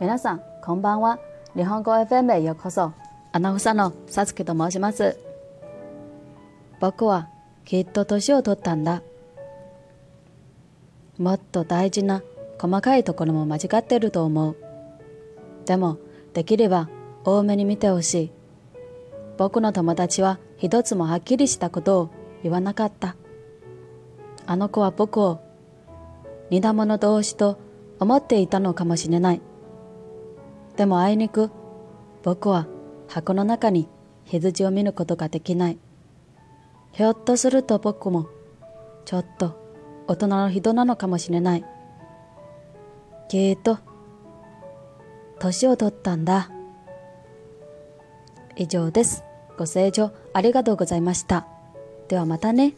皆さん、こんばんは。日本語 FM へようこそ。アナウンサーのさつきと申します。僕はきっと年を取ったんだ。もっと大事な細かいところも間違ってると思う。でも、できれば多めに見てほしい。僕の友達は一つもはっきりしたことを言わなかった。あの子は僕を似た者同士と思っていたのかもしれない。でもあいにく僕は箱の中に羊を見ることができない。ひょっとすると僕もちょっと大人の人なのかもしれない。きっと年を取ったんだ。以上です。ご清聴ありがとうございました。ではまたね。